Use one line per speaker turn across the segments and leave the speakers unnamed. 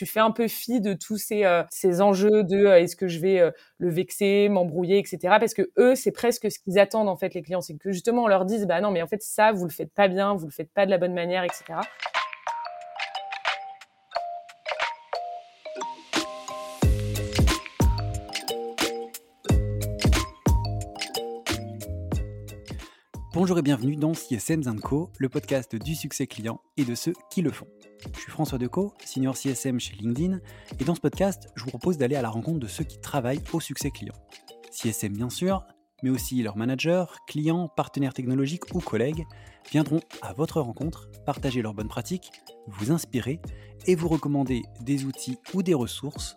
tu fais un peu fi de tous ces, euh, ces enjeux de euh, est-ce que je vais euh, le vexer, m'embrouiller, etc. Parce que eux, c'est presque ce qu'ils attendent en fait les clients, c'est que justement on leur dise bah non mais en fait ça vous le faites pas bien, vous le faites pas de la bonne manière, etc.
Bonjour et bienvenue dans CSM Co, le podcast du succès client et de ceux qui le font. Je suis François Decaux, senior CSM chez LinkedIn, et dans ce podcast, je vous propose d'aller à la rencontre de ceux qui travaillent au succès client. CSM bien sûr, mais aussi leurs managers, clients, partenaires technologiques ou collègues viendront à votre rencontre, partager leurs bonnes pratiques, vous inspirer et vous recommander des outils ou des ressources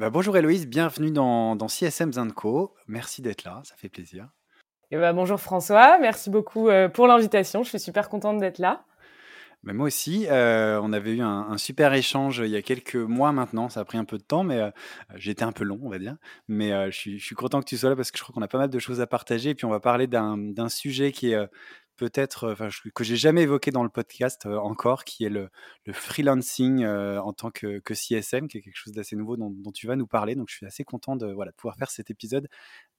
Bah, bonjour Héloïse, bienvenue dans, dans CSM Co. Merci d'être là, ça fait plaisir.
Et bah, bonjour François, merci beaucoup euh, pour l'invitation. Je suis super contente d'être là.
Moi aussi, euh, on avait eu un, super échange il y a quelques mois maintenant. Ça a pris un peu de temps, mais euh, j'étais un peu long, on va dire. Mais je, suis, je, suis, content que tu sois là parce que je crois qu'on a pas mal de choses à partager. Et puis on va parler d'un sujet qui est peut-être, enfin, que j'ai jamais évoqué dans le podcast encore, qui est le, le freelancing en tant que, que, CSM, qui est quelque chose d'assez nouveau dont, dont, tu vas nous parler. Donc je suis assez content de, voilà, de pouvoir faire cet épisode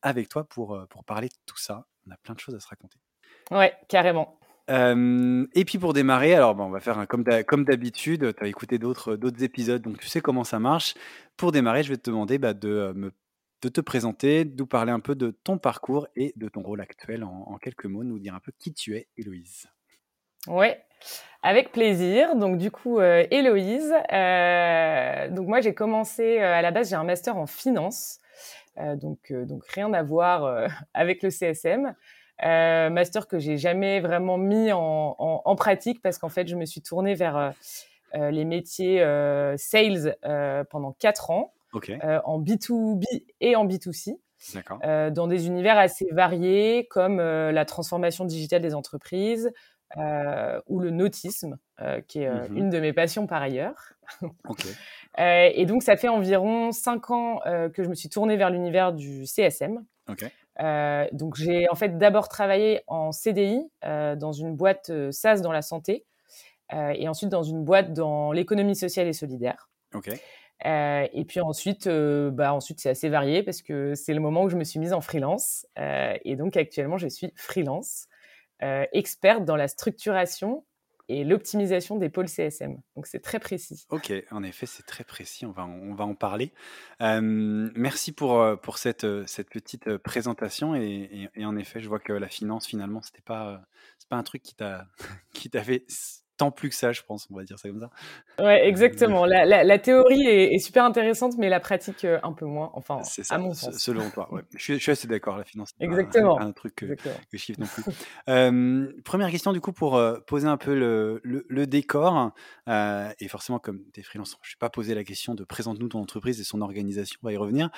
avec toi pour, pour parler de tout ça. On a plein de choses à se raconter.
Ouais, carrément.
et puis pour démarrer, alors bon, on va faire un, comme d'habitude, tu as écouté d'autres épisodes, donc tu sais comment ça marche. Pour démarrer, je vais te demander bah, de, me, de te présenter, de nous parler un peu de ton parcours et de ton rôle actuel en, quelques mots, nous dire un peu qui tu es, Héloïse.
Ouais, avec plaisir. Donc du coup, euh, Héloïse, euh, donc moi j'ai commencé, euh, à la base j'ai un master en finance. Donc, donc rien à voir avec le CSM. master que j'ai jamais vraiment mis en, en, en pratique parce qu'en fait, je me suis tournée vers les métiers sales pendant quatre ans, en B2B et en B2C. Euh, dans des univers assez variés comme euh, la transformation digitale des entreprises euh, ou le nautisme, qui est mmh une de mes passions par ailleurs. Okay. Euh, et donc, ça fait environ cinq ans euh, que je me suis tournée vers l'univers du CSM. Euh, donc, j'ai en fait d'abord travaillé en CDI dans une boîte SaaS dans la santé et ensuite dans une boîte dans l'économie sociale et solidaire. Et puis ensuite, bah ensuite c'est assez varié parce que c'est le moment où je me suis mise en freelance. et donc actuellement, je suis freelance, experte dans la structuration et l'optimisation des pôles CSM. Donc c'est très précis.
Ok, en effet, c'est très précis. On va, on va en parler. merci pour, pour cette, cette petite présentation. Et, et, en effet, je vois que la finance, finalement, c'était pas, c'est pas un truc qui t'a, t'avait plus que ça, je pense, on va dire ça comme ça.
Ouais, exactement. La, la, théorie est, super intéressante, mais la pratique euh, un peu moins. Enfin, ça, à mon sens.
Selon toi, ouais. je, suis, je, suis, assez d'accord. La finance,
exactement.
Pas un truc que, que, je kiffe non plus. euh, première question du coup pour euh, poser un peu le, le, décor. Euh, et forcément, comme tu es freelance, je ne vais pas poser la question de présente-nous ton entreprise et son organisation. On va y revenir.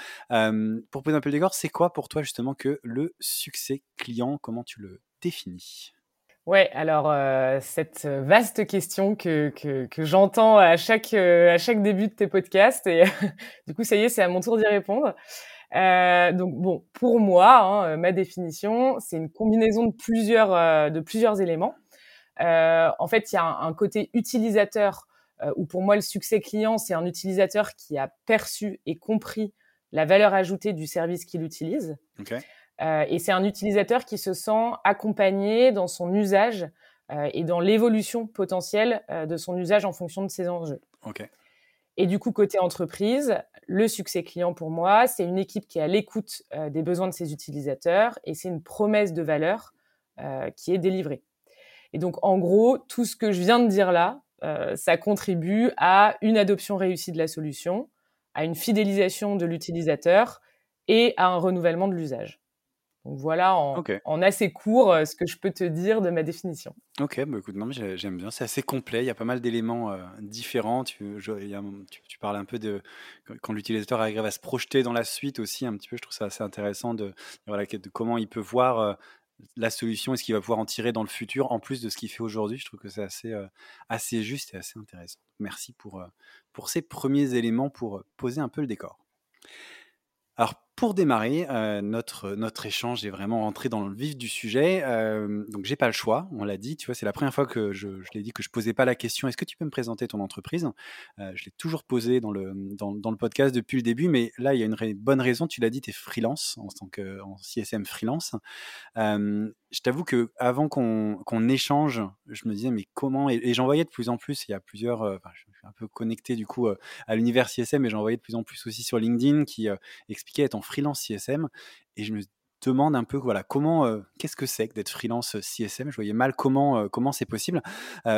pour poser un peu le décor, c'est quoi pour toi justement que le succès client Comment tu le définis?
Ouais, alors euh, cette vaste question que, que, que j'entends à chaque, euh, à chaque début de tes podcasts, et du coup ça y est, c'est à mon tour d'y répondre. Euh, donc bon, pour moi, hein, ma définition, c'est une combinaison de plusieurs, euh, de plusieurs éléments. Euh, en fait, il y a un, un, côté utilisateur, où pour moi le succès client, c'est un utilisateur qui a perçu et compris la valeur ajoutée du service qu'il utilise. Okay. Euh, et c'est un utilisateur qui se sent accompagné dans son usage euh, et dans l'évolution potentielle euh, de son usage en fonction de ses enjeux. Et du coup, côté entreprise, le succès client pour moi, c'est une équipe qui est à l'écoute des besoins de ses utilisateurs et c'est une promesse de valeur qui est délivrée. Et donc, en gros, tout ce que je viens de dire là, ça contribue à une adoption réussie de la solution, à une fidélisation de l'utilisateur et à un renouvellement de l'usage. Donc voilà en, assez court ce que je peux te dire de ma définition.
Ok, bah écoute, non, mais j'aime bien, c'est assez complet, il y a pas mal d'éléments différents. Tu, tu, parles un peu de quand l'utilisateur arrive à se projeter dans la suite aussi, un petit peu, je trouve ça assez intéressant de, voilà, de comment il peut voir la solution et ce qu'il va pouvoir en tirer dans le futur, en plus de ce qu'il fait aujourd'hui. Je trouve que c'est assez, assez juste et assez intéressant. Merci pour, pour ces premiers éléments pour poser un peu le décor. Alors, pour démarrer, notre, notre échange est vraiment rentré dans le vif du sujet. donc, j'ai pas le choix, on l'a dit. Tu vois, c'est la première fois que je, je l'ai dit que je posais pas la question est-ce que tu peux me présenter ton entreprise? Je l'ai toujours posé dans le, dans, le podcast depuis le début, mais là, il y a une bonne raison. Tu l'as dit, tu es freelance en tant que en CSM freelance je t'avoue que avant qu'on échange, je me disais mais comment et, j'en voyais de plus en plus. Il y a plusieurs, euh, je suis un peu connecté du coup euh, à l'univers CSM, mais j'en voyais de plus en plus aussi sur LinkedIn qui euh, expliquait être en freelance CSM. Et je me demande un peu voilà comment qu'est-ce que c'est que d'être freelance CSM je voyais mal comment comment c'est possible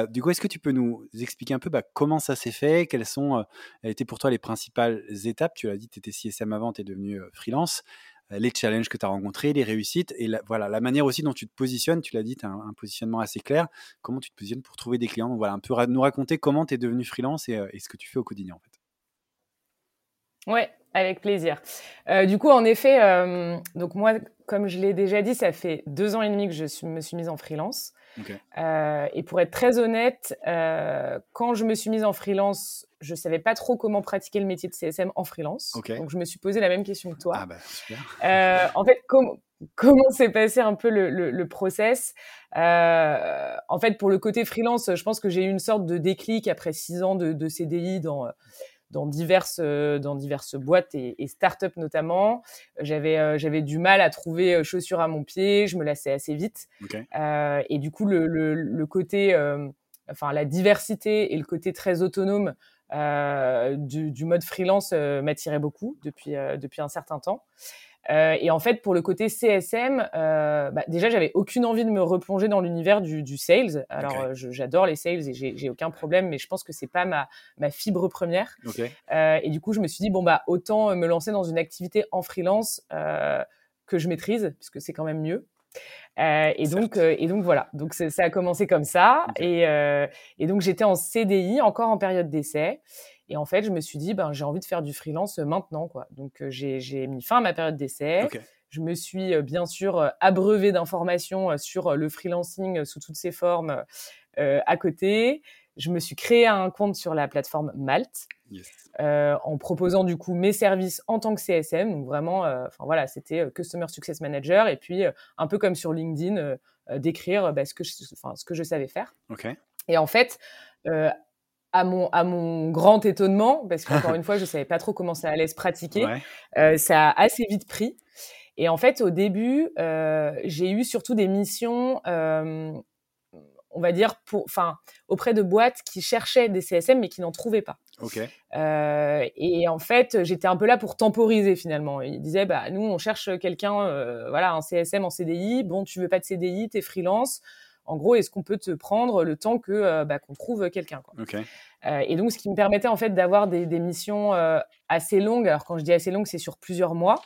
du coup est-ce que tu peux nous expliquer un peu bah, comment ça s'est fait? Quelles sont été pour toi les principales étapes? Tu l'as dit tu étais CSM avant tu es devenu freelance euh, les challenges que tu as rencontrés, les réussites et la, voilà, la manière aussi dont tu te positionnes. Tu l'as dit, tu as un, positionnement assez clair. Comment tu te positionnes pour trouver des clients? Donc voilà, un peu nous raconter comment tu es devenu freelance et, euh, et, ce que tu fais au quotidien en fait.
Ouais, avec plaisir. Euh, du coup, en effet, donc moi, comme je l'ai déjà dit, ça fait deux ans et demi que je me suis mise en freelance. Euh, et pour être très honnête, euh, quand je me suis mise en freelance, je savais pas trop comment pratiquer le métier de CSM en freelance. Donc je me suis posé la même question que toi.
Ah bah, super.
Euh, en fait, comment s'est passé un peu le, le, process? En fait, pour le côté freelance, je pense que j'ai eu une sorte de déclic après six ans de, de CDI dans dans diverses euh, dans diverses boîtes et, et startups notamment. J'avais euh, j'avais du mal à trouver euh, chaussures à mon pied, je me lassais assez vite. et du coup le, le, le côté enfin la diversité et le côté très autonome du, du, mode freelance m'attirait beaucoup depuis depuis un certain temps. Euh, et en fait, pour le côté CSM, euh, bah, déjà, j'avais aucune envie de me replonger dans l'univers du, du, sales. Alors, euh, j'adore les sales et j'ai aucun problème, mais je pense que c'est pas ma, ma fibre première. Et du coup, je me suis dit bon bah autant me lancer dans une activité en freelance que je maîtrise, puisque c'est quand même mieux. et donc, et donc voilà. Donc ça a commencé comme ça. Et, et donc j'étais en CDI, encore en période d'essai. Et en fait, je me suis dit, ben, j'ai envie de faire du freelance euh, maintenant, quoi. Donc, euh, j'ai mis fin à ma période d'essai. Je me suis euh, bien sûr abreuvé d'informations sur le freelancing sous toutes ses formes à côté. Je me suis créé un compte sur la plateforme Malte en proposant du coup mes services en tant que CSM. Donc vraiment, enfin voilà, c'était Customer Success Manager et puis un peu comme sur LinkedIn, d'écrire bah, ce que je, ce que je savais faire. Et en fait, à mon, à mon grand étonnement, parce qu'encore une fois, je savais pas trop comment ça allait se pratiquer, euh, ça a assez vite pris. Et en fait, au début, euh, j'ai eu surtout des missions, euh, on va dire, pour, enfin, auprès de boîtes qui cherchaient des CSM mais qui n'en trouvaient pas. Et en fait, j'étais un peu là pour temporiser finalement. Ils disaient, bah, nous, on cherche quelqu'un, voilà, un CSM en CDI. Bon, tu veux pas de CDI, t'es freelance en gros, est-ce qu'on peut te prendre le temps que euh, bah, qu'on trouve quelqu'un euh, Et donc, ce qui me permettait en fait d'avoir des, missions euh, assez longues. Alors, quand je dis assez longues, c'est sur plusieurs mois.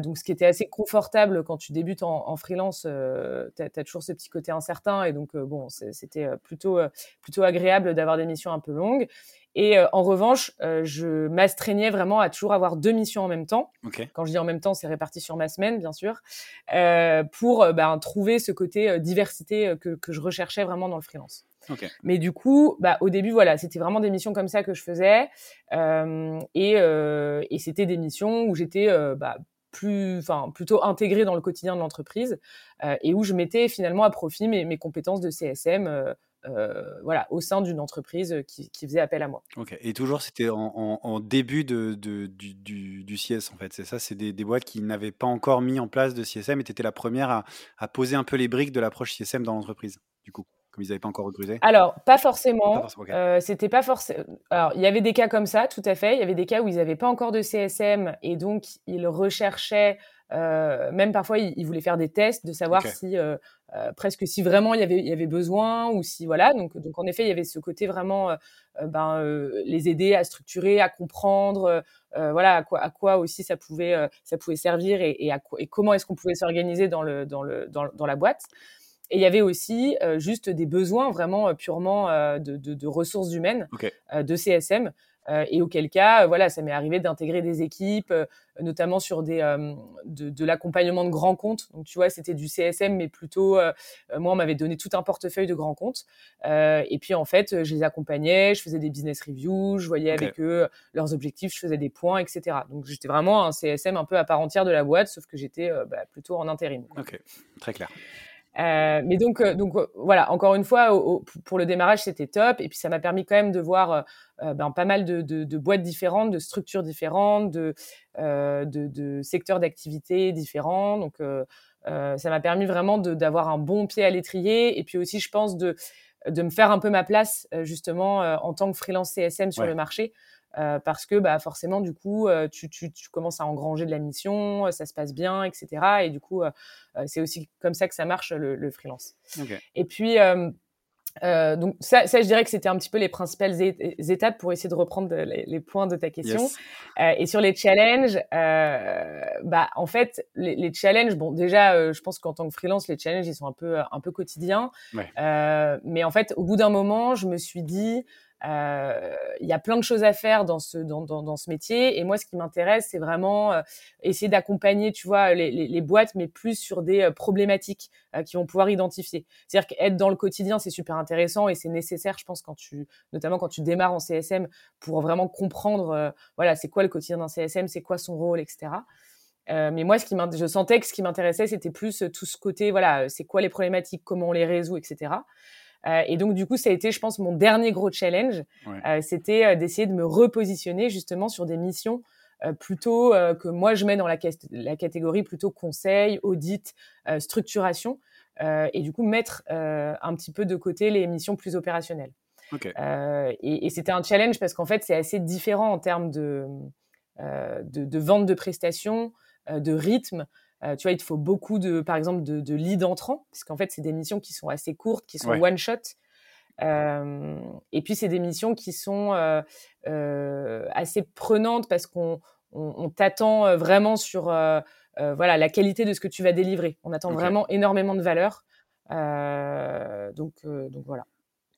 donc, ce qui était assez confortable quand tu débutes en, freelance, tu as, toujours ce petit côté incertain. Et donc, bon, c'était plutôt, plutôt agréable d'avoir des missions un peu longues. Et euh, en revanche, euh, je m'astreignais vraiment à toujours avoir deux missions en même temps. Quand je dis en même temps, c'est réparti sur ma semaine, bien sûr, euh, pour ben, trouver ce côté diversité que, que, je recherchais vraiment dans le freelance. Mais du coup, bah, au début, voilà, c'était vraiment des missions comme ça que je faisais, et, et c'était des missions où j'étais bah, plus, enfin, plutôt intégrée dans le quotidien de l'entreprise et où je mettais finalement à profit mes, mes compétences de CSM euh, voilà, au sein d'une entreprise qui, faisait appel à moi.
Ok. Et toujours, c'était en, début de, du, du, CS, en fait. C'est ça, c'est des, boîtes qui n'avaient pas encore mis en place de CSM et tu étais la première à, poser un peu les briques de l'approche CSM dans l'entreprise, du coup? Comme ils n'avaient pas encore recruté
Alors, pas forcément. Euh, c'était pas forcément. Alors, il y avait des cas comme ça, tout à fait. Il y avait des cas où ils n'avaient pas encore de CSM et donc ils recherchaient euh, même parfois, ils, voulaient faire des tests de savoir si euh, presque si vraiment il y avait, il y avait besoin ou si voilà. Donc, donc en effet, il y avait ce côté vraiment, ben, les aider à structurer, à comprendre, voilà, à quoi, à quoi aussi ça pouvait, ça pouvait servir et, et, à et comment est-ce qu'on pouvait s'organiser dans le, dans le, dans, dans la boîte. Et il y avait aussi juste des besoins vraiment purement de, de, de, ressources humaines, de CSM, euh, et auquel cas, euh, voilà, ça m'est arrivé d'intégrer des équipes, euh, notamment sur des de, de l'accompagnement de grands comptes. Donc tu vois, c'était du CSM, mais plutôt, moi, on m'avait donné tout un portefeuille de grands comptes. et puis en fait, je les accompagnais, je faisais des business reviews, je voyais avec eux leurs objectifs, je faisais des points, etc. Donc j'étais vraiment un CSM un peu à part entière de la boîte, sauf que j'étais bah, plutôt en intérim.
Ok, très clair.
Euh, mais donc, euh, donc euh, voilà, encore une fois, pour le démarrage, c'était top. Et puis, ça m'a permis quand même de voir ben, pas mal de, de, de, boîtes différentes, de structures différentes, de, de secteurs d'activité différents. Donc, ça m'a permis vraiment d'avoir un bon pied à l'étrier. Et puis aussi, je pense, de, de me faire un peu ma place, justement, en tant que freelance CSM sur le marché. Euh, parce que bah, forcément, du coup, euh, tu, tu, tu, commences à engranger de la mission, euh, ça se passe bien, etc. Et du coup, c'est aussi comme ça que ça marche le, le freelance. Et puis, donc ça, ça, je dirais que c'était un petit peu les principales étapes pour essayer de reprendre les, les, points de ta question. et sur les challenges, bah en fait, les, les challenges, bon déjà, je pense qu'en tant que freelance, les challenges ils sont un peu un peu quotidiens. mais en fait, au bout d'un moment, je me suis dit il y a plein de choses à faire dans ce métier. Et moi ce qui m'intéresse c'est vraiment euh, essayer d'accompagner tu vois les, boîtes mais plus sur des euh, problématiques qui vont pouvoir identifier. C'est-à-dire qu'être dans le quotidien c'est super intéressant et c'est nécessaire je pense notamment quand tu démarres en CSM pour vraiment comprendre voilà c'est quoi le quotidien d'un CSM c'est quoi son rôle etc euh, mais moi, ce qui je sentais que ce qui m'intéressait, c'était plus tout ce côté, voilà, c'est quoi les problématiques, comment on les résout, etc. Euh, et donc, du coup, ça a été, je pense, mon dernier gros challenge. Euh, c'était euh, d'essayer de me repositionner justement sur des missions plutôt que moi, je mets dans la, la catégorie plutôt conseil, audit, structuration. et du coup, mettre un petit peu de côté les missions plus opérationnelles. et, et c'était un challenge parce qu'en fait, c'est assez différent en termes de, de, de, vente de prestations, de rythme. Euh, tu vois, il te faut beaucoup de, par exemple, de, de leads entrants, parce qu'en fait, c'est des missions qui sont assez courtes, qui sont one shot. Euh, et puis, c'est des missions qui sont euh, assez prenantes parce qu'on on, on t'attend vraiment sur voilà la qualité de ce que tu vas délivrer. On attend vraiment énormément de valeur. donc, donc voilà.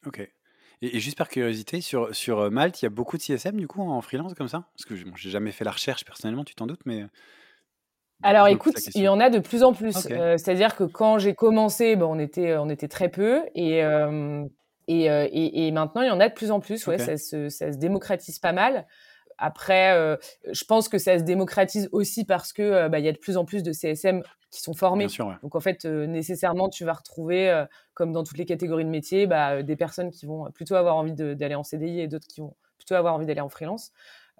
Ok. Et, juste par curiosité, sur, sur Malte, il y a beaucoup de CSM du coup en freelance comme ça? Parce que je j'ai jamais fait la recherche personnellement, tu t'en doutes, mais.
Alors écoute, il y en a de plus en plus. Euh, c'est-à-dire que quand j'ai commencé, on était, on était très peu et, euh, et, euh, et, et, maintenant il y en a de plus en plus. Ouais, ça, se, ça se démocratise pas mal. Après, euh, je pense que ça se démocratise aussi parce que euh, bah, il y a de plus en plus de CSM qui sont formés.
Sûr, ouais.
Donc en fait, nécessairement, tu vas retrouver, comme dans toutes les catégories de métiers, bah, des personnes qui vont plutôt avoir envie d'aller en CDI et d'autres qui vont plutôt avoir envie d'aller en freelance.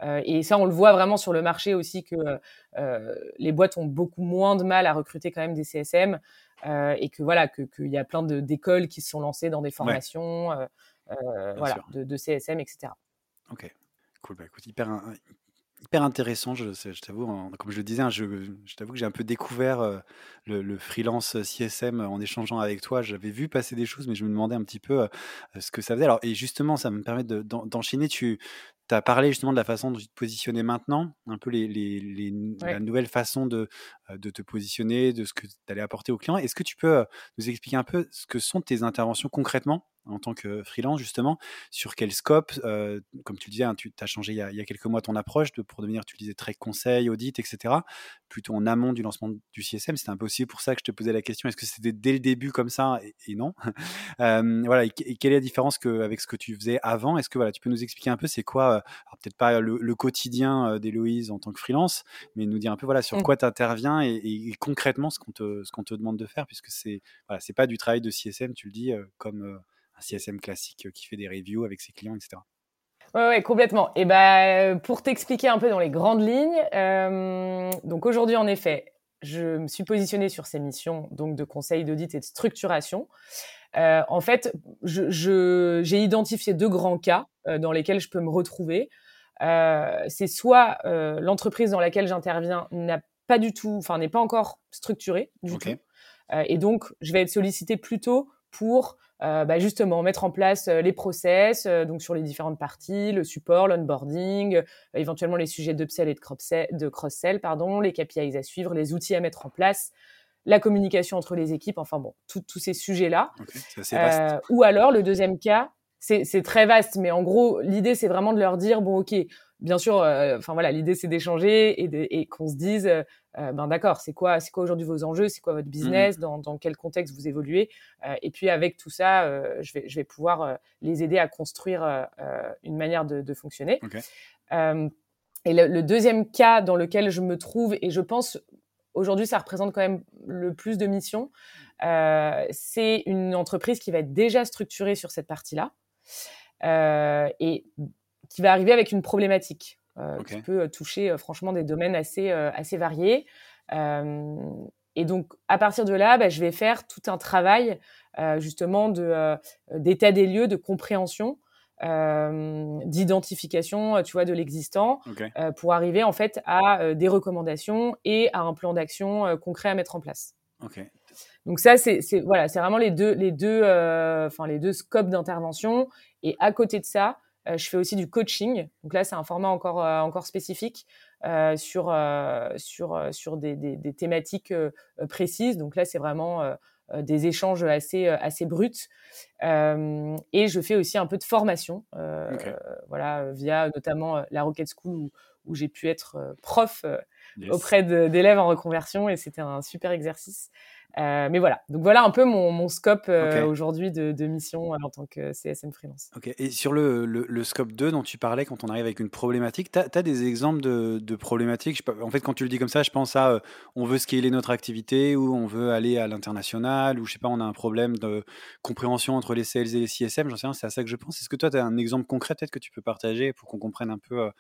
Euh, et ça, on le voit vraiment sur le marché aussi que euh, les boîtes ont beaucoup moins de mal à recruter quand même des CSM euh, et que voilà qu'il y a plein d'écoles qui se sont lancées dans des formations voilà, de, de, CSM, etc.
Ok, cool. Bah, écoute, hyper, hyper intéressant. Je, je t'avoue, comme je le disais, hein, je, je t'avoue que j'ai un peu découvert le, le, freelance CSM en échangeant avec toi. J'avais vu passer des choses, mais je me demandais un petit peu ce que ça faisait. Alors, et justement, ça me permet de, d'enchaîner. Tu tu as parlé justement de la façon dont tu te positionnais maintenant, un peu les, les, les ouais. la nouvelle façon de, euh, de te positionner, de ce que tu allais apporter aux clients. Est-ce que tu peux nous expliquer un peu ce que sont tes interventions concrètement? En tant que freelance, justement, sur quel scope, euh, comme tu le disais, hein, tu as changé il y, a, il y, a, quelques mois ton approche de, pour devenir, tu le disais, très conseil, audit, etc., plutôt en amont du lancement du CSM. C'était un peu aussi pour ça que je te posais la question, est-ce que c'était dès le début comme ça et, et non? Euh, Voilà, et, et, quelle est la différence que, avec ce que tu faisais avant? Est-ce que voilà, tu peux nous expliquer un peu c'est quoi, euh, peut-être pas le, le quotidien euh, d'Héloïse en tant que freelance, mais nous dire un peu voilà, sur mmh. quoi tu interviens et, et, concrètement ce qu'on te, ce qu'on te demande de faire, puisque c'est voilà, pas du travail de CSM, tu le dis, euh, CSM classique qui fait des reviews avec ses clients, etc.
Oui, ouais, complètement. Et ben, pour t'expliquer un peu dans les grandes lignes, euh, donc aujourd'hui, en effet, je me suis positionnée sur ces missions donc de conseil d'audit et de structuration. Euh, en fait, j'ai je, identifié deux grands cas euh, dans lesquels je peux me retrouver. Euh, c'est soit euh, l'entreprise dans laquelle j'interviens n'a pas du tout, enfin n'est pas encore structurée du okay. tout. et donc, je vais être sollicité plutôt pour euh, bah justement mettre en place euh, les process euh, donc sur les différentes parties, le support, l'onboarding, éventuellement les sujets d'upsell et de cross-sell, pardon, les KPIs à suivre, les outils à mettre en place, la communication entre les équipes, enfin bon, tous ces sujets-là. ou alors le deuxième cas, c'est très vaste, mais en gros l'idée c'est vraiment de leur dire bon ok, bien sûr, enfin voilà, l'idée c'est d'échanger et, et qu'on se dise euh, ben d'accord, c'est quoi, c'est quoi aujourd'hui vos enjeux, c'est quoi votre mmh business, dans, dans, quel contexte vous évoluez, euh, et puis avec tout ça, euh, je vais je vais pouvoir les aider à construire une manière de, de fonctionner. et le, le, deuxième cas dans lequel je me trouve, et je pense aujourd'hui ça représente quand même le plus de missions, c'est une entreprise qui va être déjà structurée sur cette partie-là. Et qui va arriver avec une problématique. Euh, qui peut euh, toucher euh, franchement des domaines assez, assez variés. et donc, à partir de là, bah, je vais faire tout un travail justement de, d'état des lieux, de compréhension, d'identification, tu vois, de l'existant, pour arriver en fait à des recommandations et à un plan d'action concret à mettre en place. Donc ça, c'est, c'est voilà, c'est vraiment les deux, les deux, enfin les deux scopes d'intervention. Et à côté de ça, je fais aussi du coaching. Donc là, c'est un format encore, euh, encore spécifique euh, sur, sur, sur des, des, des thématiques précises. Donc là, c'est vraiment des échanges assez, assez bruts. et je fais aussi un peu de formation, voilà, via notamment la Rocket School où, où j'ai pu être prof auprès d'élèves en reconversion et c'était un super exercice. Euh, mais voilà, donc voilà un peu mon, mon scope euh, aujourd'hui de, de, mission euh, en tant que CSM freelance.
Ok, et sur le, le, le, scope 2 dont tu parlais quand on arrive avec une problématique, tu as, as, des exemples de, de problématiques? En fait, quand tu le dis comme ça, je pense à on veut scaler notre activité ou on veut aller à l'international ou je sais pas, on a un problème de compréhension entre les sales et les CSM, j'en sais rien, c'est à ça que je pense. Est-ce que toi, tu as un exemple concret peut-être que tu peux partager pour qu'on comprenne un peu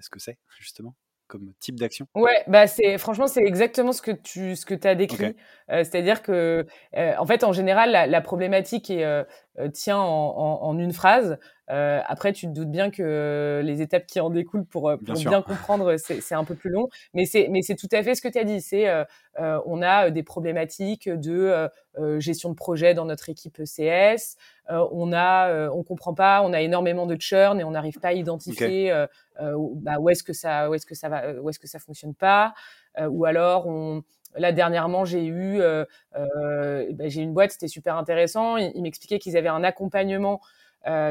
ce que c'est justement? Comme type d'action?
Ouais, bah c'est franchement c'est exactement ce que tu ce que as décrit. Euh, c'est-à-dire que euh, en fait en général la, problématique est, euh, tient en, en, une phrase. Après tu te doutes bien que les étapes qui en découlent pour, pour bien, comprendre c'est un peu plus long. Mais c'est tout à fait ce que tu as dit. C'est on a des problématiques de gestion de projet dans notre équipe CS. on a on comprend pas. On a énormément de churn et on n'arrive pas à identifier euh, bah, où est-ce que ça, où est-ce que ça va, euh, où est-ce que ça fonctionne pas, euh, ou alors on, là dernièrement j'ai eu, bah, j'ai une boîte, c'était super intéressant. Ils, m'expliquaient qu'ils avaient un accompagnement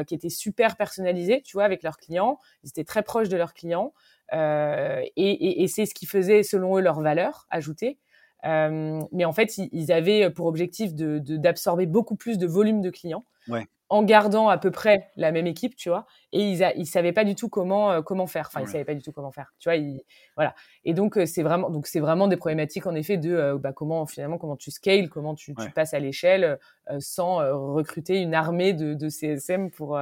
qui était super personnalisé, tu vois, avec leurs clients. Ils étaient très proches de leurs clients. Euh, et, et, et c'est ce qui faisait, selon eux, leur valeur ajoutée. Euh, mais en fait, ils, avaient pour objectif de, d'absorber beaucoup plus de volume de clients.
Ouais
en gardant à peu près la même équipe, tu vois. Et ils, a, ils savaient pas du tout comment euh, comment faire. Enfin, ils savaient pas du tout comment faire, tu vois. voilà. Et donc euh, c'est vraiment donc c'est vraiment des problématiques en effet de euh, bah, comment finalement comment tu scales, comment tu, tu passes à l'échelle sans recruter une armée de, de CSM pour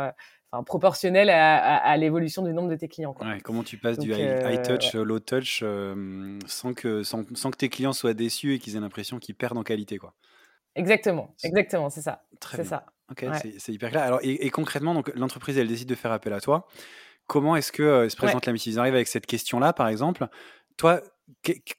Enfin, proportionnel à, à, l'évolution du nombre de tes clients. Quoi.
Ouais, comment tu passes du high, touch, low touch, sans, que, sans, sans, que tes clients soient déçus et qu'ils aient l'impression qu'ils perdent en qualité. Quoi.
Exactement, exactement, c'est ça. C'est ça.
Ok, c'est hyper clair. Alors, et, concrètement, donc l'entreprise, elle décide de faire appel à toi. Comment est-ce que euh, se présente la mission? Ils arrivent avec cette question-là, par exemple. Toi,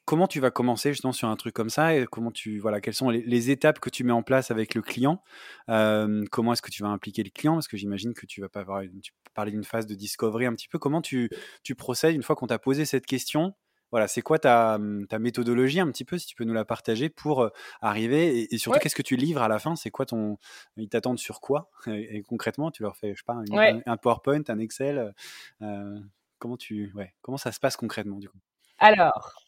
comment tu vas commencer justement sur un truc comme ça? Et comment tu voilà quelles sont les, étapes que tu mets en place avec le client? Euh, comment est-ce que tu vas impliquer le client? Parce que j'imagine que tu vas pas avoir tu parler d'une phase de discovery un petit peu comment tu tu procèdes une fois qu'on t'a posé cette question? Voilà, c'est quoi ta, mmh, ta, méthodologie un petit peu, si tu peux nous la partager pour arriver et, surtout qu'est-ce que tu livres à la fin? C'est quoi ton Ils t'attendent sur quoi? Et, concrètement, tu leur fais, je sais pas, un, PowerPoint, un Excel. comment tu, ouais, comment ça se passe concrètement du coup?
Alors,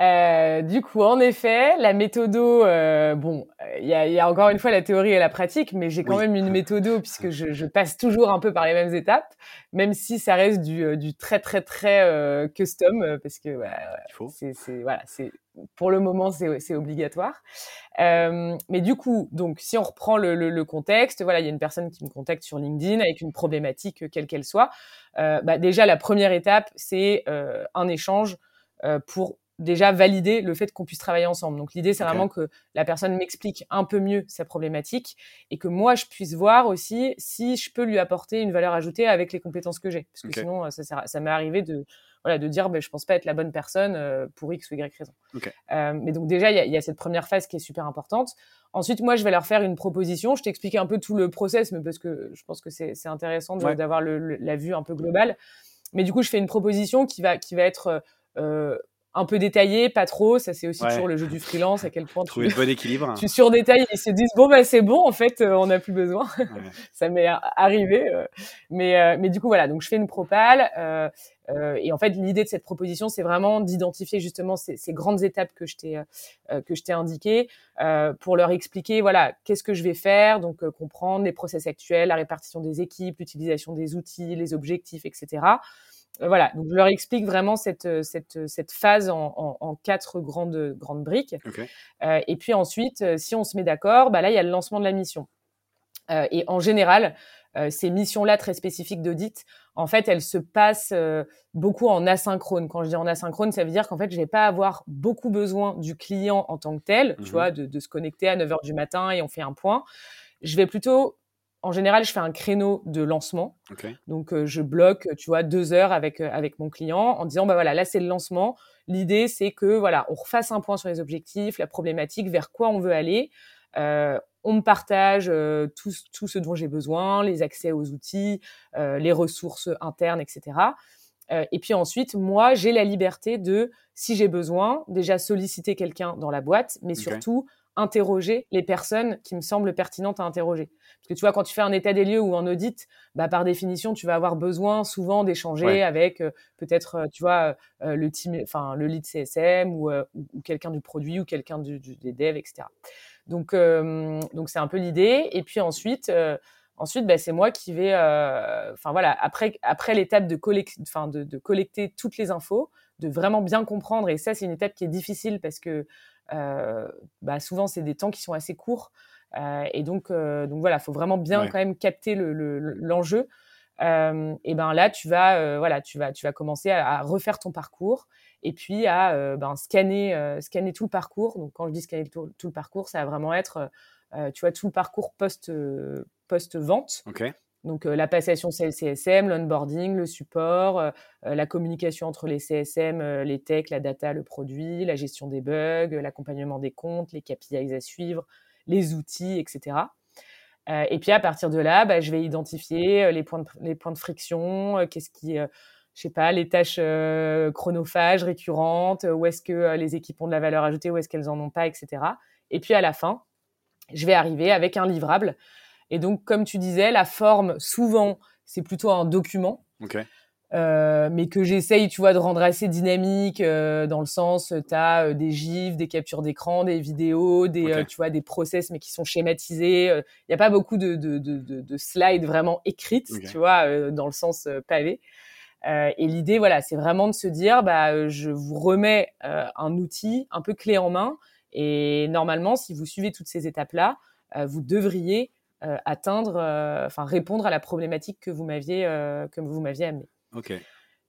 euh, du coup, en effet, la méthodo, euh, bon, il y a, y a, encore une fois la théorie et la pratique, mais j'ai quand même une méthodo puisque je, je, passe toujours un peu par les mêmes étapes, même si ça reste du, euh, du très très très euh, custom euh, parce que bah, c'est voilà, c'est pour le moment c'est obligatoire. mais du coup, donc si on reprend le, le, le contexte, voilà, il y a une personne qui me contacte sur LinkedIn avec une problématique quelle qu'elle soit. bah, déjà, la première étape, c'est un échange pour déjà valider le fait qu'on puisse travailler ensemble. Donc l'idée, c'est vraiment que la personne m'explique un peu mieux sa problématique et que moi, je puisse voir aussi si je peux lui apporter une valeur ajoutée avec les compétences que j'ai. Parce que sinon, ça, ça m'est arrivé de, voilà, de dire, ben, je pense pas être la bonne personne euh, pour X ou Y raison. Euh, mais donc déjà, il y, y a, cette première phase qui est super importante. Ensuite, moi, je vais leur faire une proposition. Je t'explique un peu tout le process, mais parce que je pense que c'est intéressant d'avoir la vue un peu globale. Mais du coup, je fais une proposition qui va, qui va être euh, un peu détaillé, pas trop. Ça, c'est aussi toujours le jeu du freelance, à quel point
Trouver tu, le bon équilibre.
tu surdétailles, ils se disent, bon, bah, c'est bon, en fait, euh, on n'a plus besoin. ça m'est arrivé. Euh. mais, euh, mais du coup, voilà. Donc, je fais une propale. et en fait, l'idée de cette proposition, c'est vraiment d'identifier justement ces, ces, grandes étapes que je t'ai que je t'ai indiquées pour leur expliquer, voilà, qu'est-ce que je vais faire. Donc, comprendre les process actuels, la répartition des équipes, l'utilisation des outils, les objectifs, etc. Euh, voilà, donc je leur explique vraiment cette, euh, cette, euh, cette phase en, en, en, quatre grandes, grandes briques. Euh, et puis ensuite, si on se met d'accord, bah là, il y a le lancement de la mission. Euh, et en général, euh, ces missions-là très spécifiques d'audit, en fait, elles se passent beaucoup en asynchrone. Quand je dis en asynchrone, ça veut dire qu'en fait, je vais pas avoir beaucoup besoin du client en tant que tel, tu mmh vois, de, de, se connecter à 9 heures du matin et on fait un point. Je vais plutôt en général, je fais un créneau de lancement. Donc, euh, je bloque, tu vois, deux heures avec euh, avec mon client en disant, bah voilà, là c'est le lancement. L'idée, c'est que voilà, on refasse un point sur les objectifs, la problématique, vers quoi on veut aller. Euh, on me partage tout, tout, ce dont j'ai besoin, les accès aux outils, les ressources internes, etc. et puis ensuite, moi, j'ai la liberté de, si j'ai besoin, déjà solliciter quelqu'un dans la boîte, mais surtout interroger les personnes qui me semblent pertinentes à interroger. Parce que tu vois, quand tu fais un état des lieux ou un audit, bah, par définition, tu vas avoir besoin souvent d'échanger avec euh, peut-être, euh, tu vois, euh, le team, enfin, le lead CSM ou, ou quelqu'un du produit ou quelqu'un du, du, des devs, etc. Donc, donc c'est un peu l'idée. Et puis ensuite, ensuite, bah, c'est moi qui vais, enfin voilà, après, après l'étape de, collect, de, de collecter toutes les infos, de vraiment bien comprendre. Et ça, c'est une étape qui est difficile parce que bah, souvent c'est des temps qui sont assez courts. Euh, et donc, euh, donc voilà, faut vraiment bien quand même capter l'enjeu. Le, et ben là, tu vas, voilà, tu vas, tu vas commencer à, refaire ton parcours et puis à ben, scanner, scanner tout le parcours. Donc quand je dis scanner tout, tout le parcours, ça va vraiment être, tu vois, tout le parcours post, post vente.
Okay.
Donc la passation CSM, l'onboarding, le support, la communication entre les CSM, les techs, la data, le produit, la gestion des bugs, l'accompagnement des comptes, les KPIs à suivre, les outils, etc. et puis à partir de là, bah, je vais identifier les points de, les points de friction, qu'est-ce qui, je sais pas, les tâches chronophages, récurrentes, où est-ce que les équipes ont de la valeur ajoutée, où est-ce qu'elles en ont pas, etc. Et puis à la fin, je vais arriver avec un livrable et donc, comme tu disais, la forme, souvent, c'est plutôt un document. Euh, mais que j'essaye, tu vois, de rendre assez dynamique euh, dans le sens, tu as euh, des gifs, des captures d'écran, des vidéos, des, tu vois, des process, mais qui sont schématisés. Il n'y a pas beaucoup de, de, de, de slides vraiment écrites, tu vois, dans le sens pavé. et l'idée, voilà, c'est vraiment de se dire, bah, je vous remets un outil un peu clé en main. Et normalement, si vous suivez toutes ces étapes-là, vous devriez euh, atteindre, euh, enfin répondre à la problématique que vous m'aviez euh, que vous m'aviez amenée.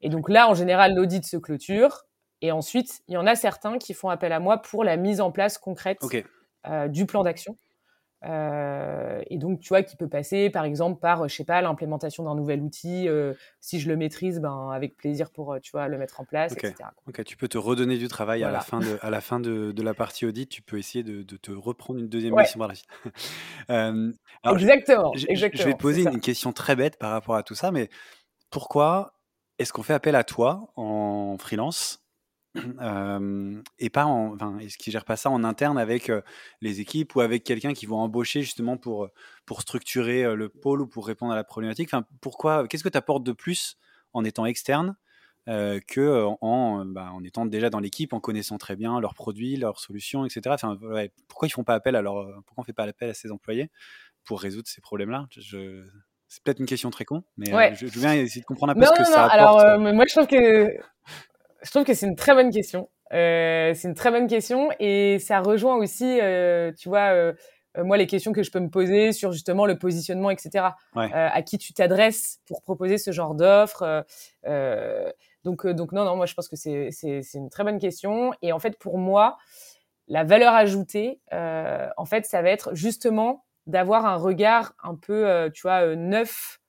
Et donc là, en général, l'audit se clôture. Et ensuite, il y en a certains qui font appel à moi pour la mise en place concrète du plan d'action. Euh, et donc, tu vois, qui peut passer, par exemple, par, je sais pas, l'implémentation d'un nouvel outil. Euh, si je le maîtrise, ben, avec plaisir pour, euh, tu vois, le mettre en place, etc.
Ok, tu peux te redonner du travail à la fin, de, à la, fin de, de, la partie audit. Tu peux essayer de, de te reprendre une deuxième mission par la suite.
alors, exactement,
je,
exactement.
Je vais te poser une question très bête par rapport à tout ça, mais pourquoi est-ce qu'on fait appel à toi en freelance et pas en, enfin, est-ce qu'ils gèrent pas ça en interne avec les équipes ou avec quelqu'un qui vont embaucher justement pour, pour structurer le pôle ou pour répondre à la problématique enfin, Pourquoi Qu'est-ce que tu apportes de plus en étant externe euh, que en, bah, en étant déjà dans l'équipe, en connaissant très bien leurs produits, leurs solutions, etc. Enfin, ouais, pourquoi ils font pas appel à leur, pourquoi on fait pas appel à ces employés pour résoudre ces problèmes-là? Je, C'est peut-être une question très con, mais je, je, viens essayer de comprendre un peu ce que
non,
ça
apporte. Alors, moi, je trouve que je trouve que c'est une très bonne question. Euh, c'est une très bonne question et ça rejoint aussi, euh, tu vois, euh, moi les questions que je peux me poser sur justement le positionnement, etc. à qui tu t'adresses pour proposer ce genre d'offre. donc, donc non, non, moi je pense que c'est une très bonne question. Et en fait, pour moi, la valeur ajoutée, en fait, ça va être justement d'avoir un regard un peu, tu vois, neuf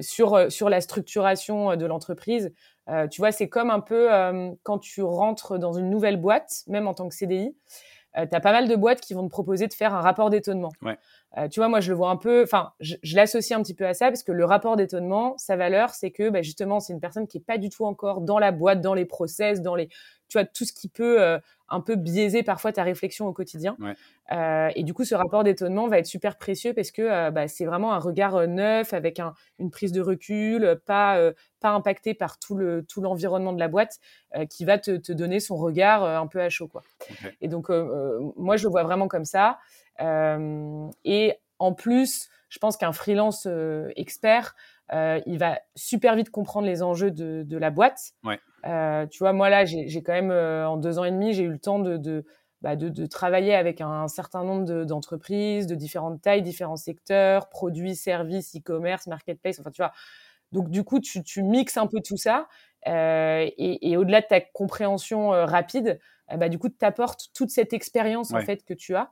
sur, sur la structuration de l'entreprise. Tu vois, c'est comme un peu quand tu rentres dans une nouvelle boîte, même en tant que CDI, euh, tu as pas mal de boîtes qui vont te proposer de faire un rapport d'étonnement. Euh, tu vois, moi, je le vois un peu, enfin, je, je l'associe un petit peu à ça parce que le rapport d'étonnement, sa valeur, c'est que bah, justement, c'est une personne qui est pas du tout encore dans la boîte, dans les process, dans les, tu vois, tout ce qui peut euh, un peu biaiser parfois ta réflexion au quotidien. Euh, et du coup, ce rapport d'étonnement va être super précieux parce que bah, c'est vraiment un regard neuf avec un, une prise de recul, pas pas impacté par tout le tout l'environnement de la boîte, qui va te, te, donner son regard un peu à chaud, quoi. Et donc, moi, je le vois vraiment comme ça. Et en plus, je pense qu'un freelance expert, il va super vite comprendre les enjeux de, de la boîte.
Ouais.
Euh, tu vois, moi là, j'ai quand même euh, en deux ans et demi, j'ai eu le temps de, de, bah, de, de travailler avec un, certain nombre d'entreprises de, différentes tailles, différents secteurs, produits, services, e-commerce, marketplace. Enfin, tu vois. Donc du coup, tu, tu mixes un peu tout ça euh, et, et au-delà de ta compréhension euh, rapide, euh, bah, du coup, tu apportes toute cette expérience en fait que tu as.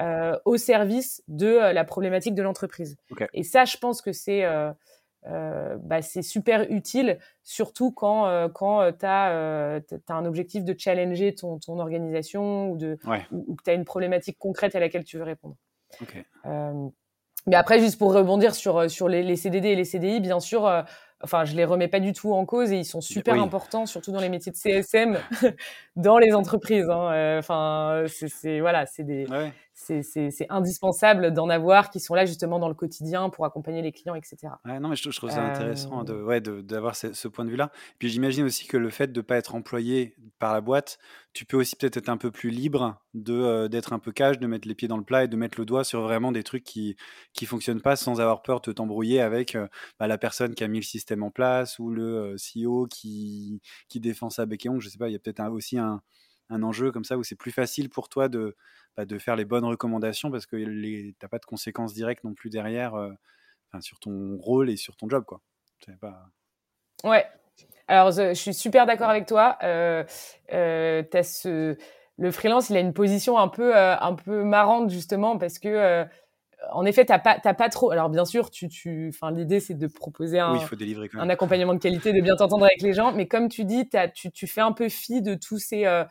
Euh, au service de la problématique de l'entreprise.
Okay.
Et ça, je pense que c'est euh, euh, bah, super utile, surtout quand, euh, quand euh, tu as, un objectif de challenger ton, ton organisation ou, de,
ouais.
ou, ou que tu as une problématique concrète à laquelle tu veux répondre.
Okay.
mais après, juste pour rebondir sur, sur les, les, CDD et les CDI, bien sûr, enfin, je les remets pas du tout en cause et ils sont super
oui.
importants, surtout dans les métiers de CSM, dans les entreprises. Hein. Enfin, c'est voilà, c'est des,
ouais
c'est indispensable d'en avoir qui sont là justement dans le quotidien pour accompagner les clients, etc.
Ouais, non, mais je, je trouve ça euh... intéressant ouais, d'avoir ce, ce, point de vue-là. Puis j'imagine aussi que le fait de ne pas être employé par la boîte, tu peux aussi peut-être être un peu plus libre euh, d'être un peu cash, de mettre les pieds dans le plat et de mettre le doigt sur vraiment des trucs qui qui fonctionnent pas sans avoir peur de t'embrouiller avec euh, bah, la personne qui a mis le système en place ou le CEO qui qui défend sa bec et ongle. Je sais pas, il y a peut-être aussi un un enjeu comme ça où c'est plus facile pour toi de, bah, de faire les bonnes recommandations parce que tu n'as pas de conséquences directes non plus derrière euh, sur ton rôle et sur ton job. Quoi. Pas...
Ouais, alors je, suis super d'accord avec toi. Euh, euh, as ce... Le freelance, il a une position un peu, euh, un peu marrante justement parce que en effet, t'as pas, pas trop. Alors bien sûr, tu, tu, enfin l'idée c'est de proposer un,
oui, il faut délivrer quand même.
un accompagnement de qualité, de bien t'entendre avec les gens. Mais comme tu dis, tu, tu fais un peu fi de tous ces, euh,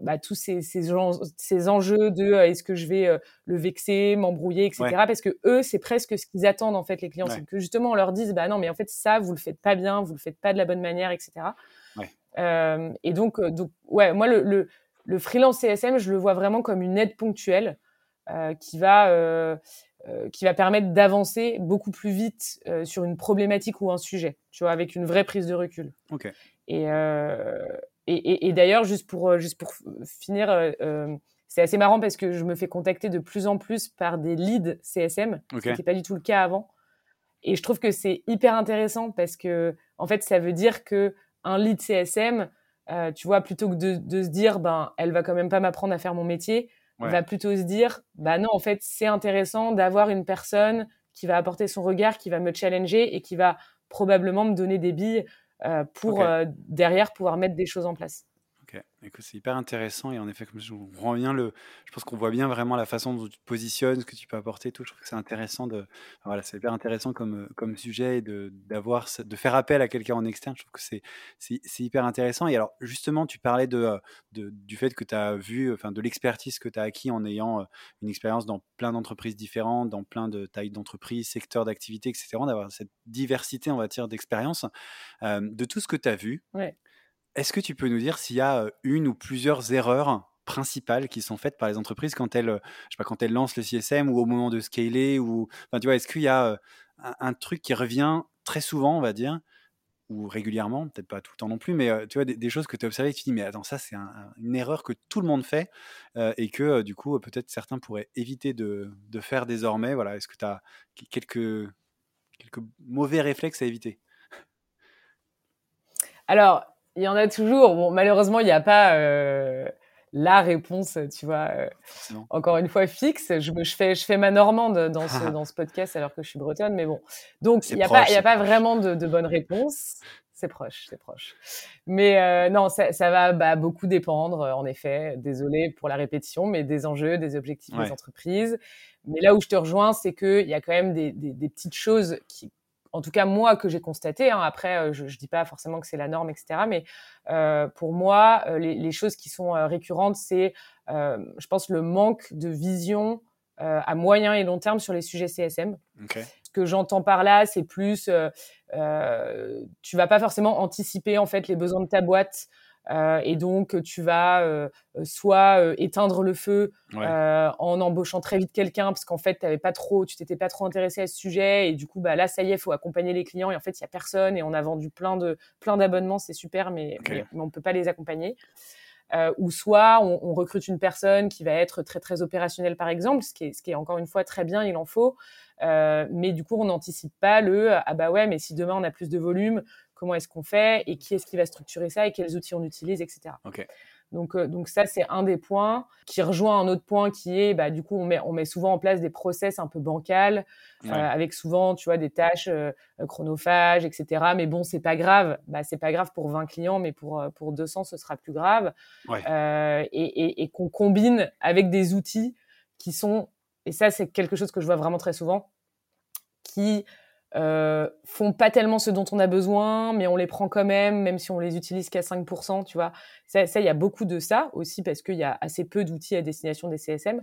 bah, tous ces, ces, gens, ces enjeux de euh, est-ce que je vais euh, le vexer, m'embrouiller, etc.
Ouais.
Parce que eux, c'est presque ce qu'ils attendent en fait les clients,
Ouais.
c'est que justement on leur dise bah non mais en fait ça vous le faites pas bien, vous le faites pas de la bonne manière, etc.
Ouais.
Euh, et donc donc ouais moi le, le, le freelance CSM je le vois vraiment comme une aide ponctuelle qui va qui va permettre d'avancer beaucoup plus vite sur une problématique ou un sujet, tu vois, avec une vraie prise de recul. Et, euh, et, et, et d'ailleurs, juste pour, juste pour finir, euh, c'est assez marrant parce que je me fais contacter de plus en plus par des leads CSM, ce qui n'était pas du tout le cas avant. Et je trouve que c'est hyper intéressant parce que, en fait, ça veut dire que un lead CSM, euh, tu vois, plutôt que de, de se dire, ben, elle va quand même pas m'apprendre à faire mon métier,
Ouais.
va plutôt se dire, bah non, en fait, c'est intéressant d'avoir une personne qui va apporter son regard, qui va me challenger et qui va probablement me donner des billes euh, pour
Ok.
euh, derrière pouvoir mettre des choses en place.
C'est hyper intéressant et en effet, je pense qu'on voit bien vraiment la façon dont tu te positionnes, ce que tu peux apporter, tout. Je trouve que c'est intéressant de, voilà, c'est hyper intéressant comme comme sujet et de faire appel à quelqu'un en externe. Je trouve que c'est hyper intéressant. Et alors justement, tu parlais euh, du fait que tu as vu, enfin de l'expertise que tu as acquis en ayant euh, une expérience dans plein d'entreprises différentes, dans plein de tailles d'entreprises, secteurs d'activité, etc. D'avoir cette diversité, on va dire, d'expérience, Euh, de tout ce que tu as vu. Est-ce que tu peux nous dire s'il y a une ou plusieurs erreurs principales qui sont faites par les entreprises quand elles, je sais pas, quand elles lancent le CSM ou au moment de scaler ou, enfin, tu vois, est-ce qu'il y a un, truc qui revient très souvent, on va dire, ou régulièrement, peut-être pas tout le temps non plus, mais tu vois, des, choses que tu as observées et tu te dis, mais attends, ça, c'est un- un- une erreur que tout le monde fait et que du coup, peut-être certains pourraient éviter de, de faire désormais. Voilà, est-ce que tu as quelques, quelques mauvais réflexes à éviter?
Alors, il y en a toujours. Bon, malheureusement, il n'y a pas euh, la réponse, tu vois, encore une fois fixe. Je, je, fais, je fais ma normande dans ce, dans ce podcast alors que je suis bretonne, mais bon. Donc, il n'y a, pas, y a pas vraiment de, de bonne réponse. C'est proche, c'est proche. Mais non, ça, ça va bah, beaucoup dépendre, en effet. Désolé pour la répétition, mais des enjeux, des objectifs des entreprises. Mais là où je te rejoins, c'est qu'il y a quand même des, des, des, petites choses qui, en tout cas moi que j'ai constaté. Hein, après, je, je dis pas forcément que c'est la norme, etc. Mais euh, pour moi, les, les, choses qui sont récurrentes, c'est, euh, je pense, le manque de vision euh, à moyen et long terme sur les sujets CSM. Okay. Ce que j'entends par là, c'est plus, euh, euh, tu vas pas forcément anticiper en fait les besoins de ta boîte. Euh, et donc, tu vas euh, soit euh, éteindre le feu ouais. en embauchant très vite quelqu'un parce qu'en fait, avais pas trop, tu t'étais pas trop intéressé à ce sujet et du coup, bah là, ça y est, faut accompagner les clients et en fait, il y a personne et on a vendu plein de plein d'abonnements, c'est super, mais, okay. mais, mais on peut pas les accompagner ou soit on, on, recrute une personne qui va être très très opérationnelle par exemple, ce qui est, ce qui est encore une fois très bien, il en faut, mais du coup on n'anticipe pas le ah bah ouais mais si demain on a plus de volume, comment est-ce qu'on fait et qui est-ce qui va structurer ça et quels outils on utilise, etc.
Okay.
Donc, euh, donc ça, c'est un des points qui rejoint un autre point qui est, bah, du coup, on met, on met souvent en place des process un peu bancals, ouais. euh, avec souvent, tu vois, des tâches euh, chronophages, etc. Mais bon, c'est pas grave. Bah, c'est pas grave pour 20 clients, mais pour, pour 200, ce sera plus grave.
Ouais.
Et, et, et qu'on combine avec des outils qui sont, et ça, c'est quelque chose que je vois vraiment très souvent, qui euh, font pas tellement ce dont on a besoin, mais on les prend quand même, même si on les utilise qu'à 5%, tu vois. Ça, il y a beaucoup de ça aussi parce qu'il y a assez peu d'outils à destination des CSM,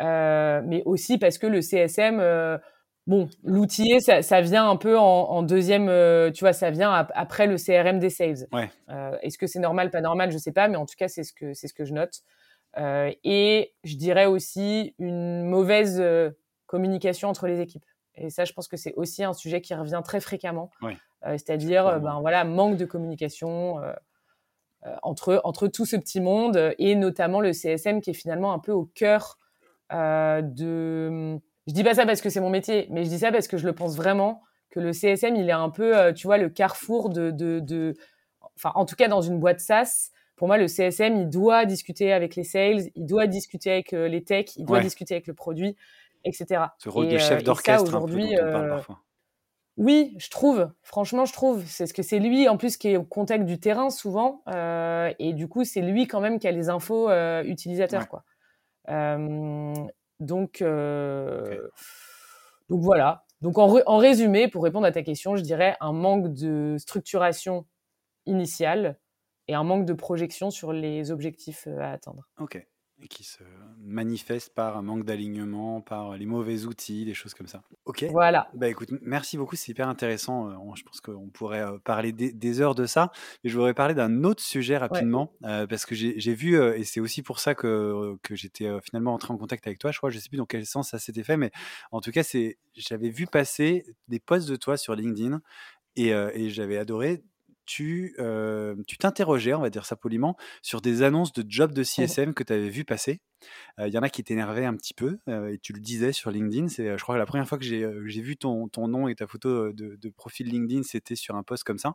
euh, mais aussi parce que le CSM, euh, bon, l'outiller, ça, ça, vient un peu en, en deuxième, euh, tu vois, ça vient ap après le CRM des sales.
Ouais.
Euh, est-ce que c'est normal, pas normal, je sais pas, mais en tout cas, c'est ce que c'est ce que je note. Euh, et je dirais aussi une mauvaise communication entre les équipes. Et ça, je pense que c'est aussi un sujet qui revient très fréquemment.
Oui.
Euh, C'est-à-dire, ben voilà, manque de communication euh, euh, entre entre tout ce petit monde et notamment le CSM qui est finalement un peu au cœur euh, de. Je dis pas ça parce que c'est mon métier, mais je dis ça parce que je le pense vraiment que le CSM, il est un peu, euh, tu vois, le carrefour de, de, de, enfin, en tout cas dans une boîte SaaS. Pour moi, le CSM, il doit discuter avec les sales, il doit discuter avec euh, les techs, il doit
ouais.
discuter avec le produit etc.
Ce rôle et, de chef d'orchestre aujourd'hui. Euh,
oui, je trouve. Franchement, je trouve. C'est ce que c'est lui, en plus, qui est au contact du terrain souvent, euh, et du coup, c'est lui quand même qui a les infos euh, utilisateurs, ouais. quoi. Euh, donc, euh, okay. donc voilà. Donc en, en, résumé, pour répondre à ta question, je dirais un manque de structuration initiale et un manque de projection sur les objectifs à atteindre.
Ok et qui se manifeste par un manque d'alignement, par les mauvais outils, des choses comme ça. Ok.
Voilà.
Bah écoute, merci beaucoup, c'est hyper intéressant. Je pense qu'on pourrait parler des, des, heures de ça. Et je voudrais parler d'un autre sujet rapidement, ouais. euh, parce que j'ai vu, et c'est aussi pour ça que, que j'étais finalement entré en contact avec toi. Je crois, je sais plus dans quel sens ça s'était fait, mais en tout cas, j'avais vu passer des posts de toi sur LinkedIn et, euh, et j'avais adoré tu euh, tu t'interrogeais, on va dire ça poliment, sur des annonces de jobs de CSM que tu avais vu passer. Il euh, y en a qui t'énervaient un petit peu, euh, et tu le disais sur LinkedIn. C'est, je crois, que la première fois que j'ai, j'ai vu ton, ton nom et ta photo de, de, profil LinkedIn, c'était sur un post comme ça.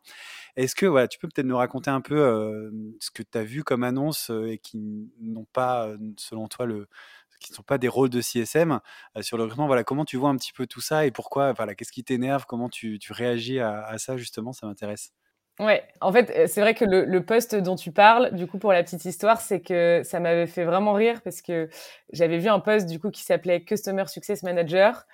Est-ce que voilà, tu peux peut-être nous raconter un peu ce que tu as vu comme annonce et qui n'ont pas, selon toi, le, qui ne sont pas des rôles de CSM euh, sur le recrutement? Voilà, comment tu vois un petit peu tout ça et pourquoi, voilà, qu'est-ce qui t'énerve, comment tu, tu réagis à, à, ça justement, ça m'intéresse.
Ouais, en fait, euh, c'est vrai que le, le poste dont tu parles, du coup, pour la petite histoire, c'est que ça m'avait fait vraiment rire parce que j'avais vu un poste du coup qui s'appelait Customer Success Manager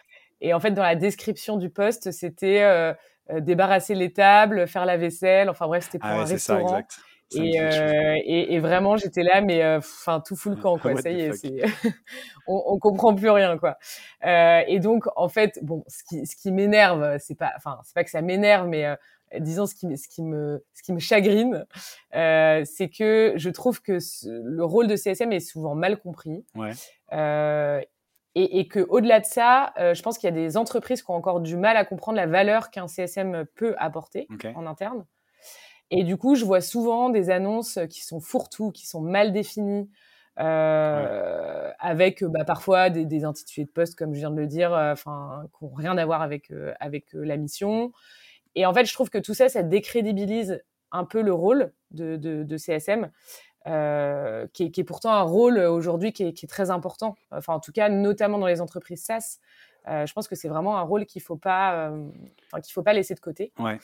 et en fait, dans la description du poste, c'était euh, euh débarrasser les tables, faire la vaisselle, enfin bref, c'était pour ah ouais, un restaurant. Ça, exact. Et, euh, et, et, vraiment, j'étais là, mais euh, enfin tout fout le camp, quoi. ça y est, on, on comprend plus rien, quoi. Euh, et donc, en fait, bon, ce qui, ce qui m'énerve, c'est pas, enfin, c'est pas que ça m'énerve, mais disons ce qui, ce qui me, ce qui me chagrine, euh, c'est que je trouve que ce, le rôle de CSM est souvent mal compris.
Ouais.
et, et que au-delà de ça, je pense qu'il y a des entreprises qui ont encore du mal à comprendre la valeur qu'un CSM peut apporter
okay.
en interne. Et du coup, je vois souvent des annonces qui sont fourre-tout, qui sont mal définies, euh, ouais. avec bah, parfois des, des, intitulés de poste, comme je viens de le dire, enfin, euh, qui n'ont rien à voir avec euh, avec la mission. Et en fait, je trouve que tout ça, ça décrédibilise un peu le rôle de, de, de CSM. euh, qui, est, qui, est, pourtant un rôle aujourd'hui qui, qui, est très important. Enfin, en tout cas, notamment dans les entreprises SaaS. Euh, je pense que c'est vraiment un rôle qu'il faut pas, euh, qu'il faut pas laisser de côté.
Ouais.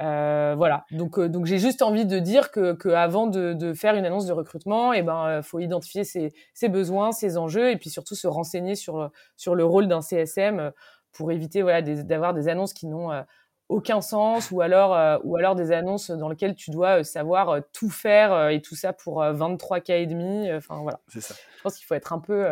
Euh, voilà. Donc, donc j'ai juste envie de dire que, que avant de, de, faire une annonce de recrutement, et eh ben, faut identifier ses, ses, besoins, ses enjeux, et puis surtout se renseigner sur sur le rôle d'un CSM pour éviter voilà d'avoir des, des, annonces qui n'ont aucun sens ou alors euh, ou alors des annonces dans lesquelles tu dois euh, savoir euh, tout faire et tout ça pour 23 k et demi enfin voilà.
C'est ça.
Je pense qu'il faut être un peu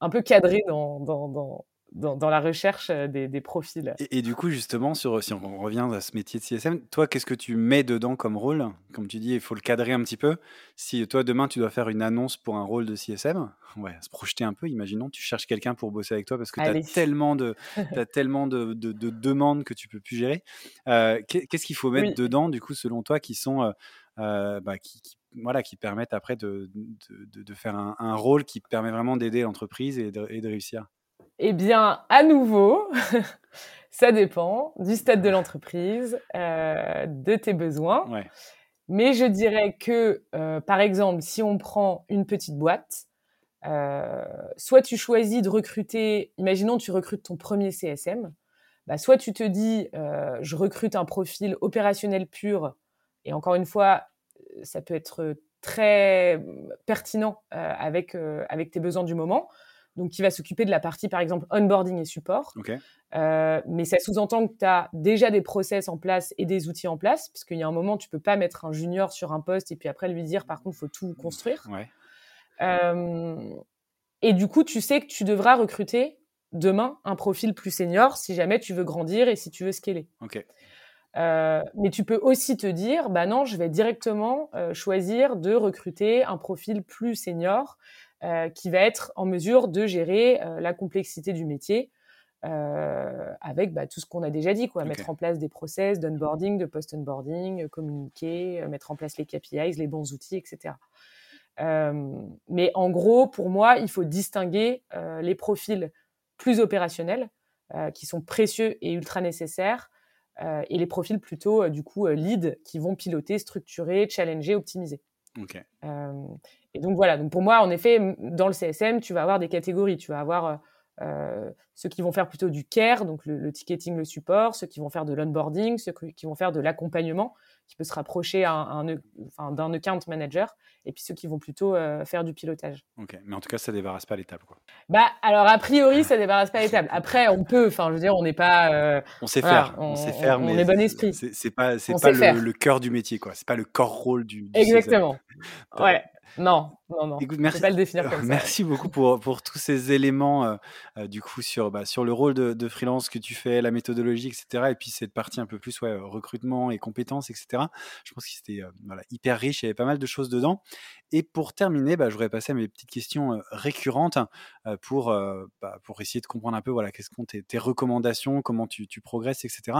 un peu cadré dans, dans, dans dans, dans, la recherche euh, des, des profils.
Et, et, du coup, justement, sur, si on revient à ce métier de CSM, toi, qu'est-ce que tu mets dedans comme rôle? Comme tu dis, il faut le cadrer un petit peu. Si toi, demain, tu dois faire une annonce pour un rôle de CSM, ouais, se projeter un peu, imaginons, tu cherches quelqu'un pour bosser avec toi parce que tu as tellement, de, as tellement de, de, de, demandes que tu peux plus gérer. Euh, qu'est-ce qu'il faut mettre oui. dedans, du coup, selon toi, qui sont... Euh, euh bah, qui, qui, voilà, qui permettent après de, de, de faire un, un, rôle qui permet vraiment d'aider l'entreprise et, et de réussir?
Eh bien, à nouveau, ça dépend du stade de l'entreprise, euh, de tes besoins.
Ouais.
Mais je dirais que, euh, par exemple, si on prend une petite boîte, euh, soit tu choisis de recruter, imaginons tu recrutes ton premier CSM, bah, soit tu te dis, je recrute un profil opérationnel pur, et encore une fois, ça peut être très pertinent avec, avec tes besoins du moment donc qui va s'occuper de la partie, par exemple, onboarding et support.
Okay.
Euh, mais ça sous-entend que tu as déjà des process en place et des outils en place, parce qu'il y a un moment, tu peux pas mettre un junior sur un poste et puis après lui dire, par contre, il faut tout construire.
Ouais.
Euh, et du coup, tu sais que tu devras recruter demain un profil plus senior si jamais tu veux grandir et si tu veux scaler.
Okay.
Euh, mais tu peux aussi te dire, bah non, je vais directement euh, choisir de recruter un profil plus senior qui va être en mesure de gérer euh, la complexité du métier euh, avec bah, tout ce qu'on a déjà dit, quoi, okay. mettre en place des process d'onboarding, de post-onboarding, communiquer, mettre en place les KPIs, les bons outils, etc. mais en gros, pour moi, il faut distinguer les profils plus opérationnels, qui sont précieux et ultra nécessaires, euh, et les profils plutôt euh, du coup euh, lead qui vont piloter, structurer, challenger, optimiser.
Okay.
et donc voilà. Donc pour moi, en effet, dans le CSM, tu vas avoir des catégories. Tu vas avoir euh, ceux qui vont faire plutôt du care, donc le, le ticketing, le support, ceux qui vont faire de l'onboarding, ceux qui vont faire de l'accompagnement, qui peut se rapprocher d'un un, enfin, account manager, et puis ceux qui vont plutôt euh, faire du pilotage.
Ok, mais en tout cas, ça débarrasse pas les tables, quoi.
Bah, alors a priori, ça débarrasse pas les tables. Après, on peut, enfin, je veux dire, on n'est pas. Euh,
on sait voilà, faire, on,
on,
sait faire,
on,
mais
on est bon esprit.
C'est pas, c'est pas le, le, cœur du métier, quoi. C'est pas le core rôle du. du
Exactement. ouais. Non, non, non.
Écoute, merci,
pas le définir comme ça.
Merci beaucoup pour, pour tous ces éléments, euh, euh, du coup, sur, bah, sur le rôle de, de, freelance que tu fais, la méthodologie, etc. Et puis cette partie un peu plus, ouais, recrutement et compétences, etc. Je pense que c'était euh, voilà, hyper riche, il y avait pas mal de choses dedans. Et pour terminer, bah, je voudrais passer à mes petites questions récurrentes pour, bah, pour essayer de comprendre un peu voilà, quelles sont tes, tes recommandations, comment tu, tu progresses, etc.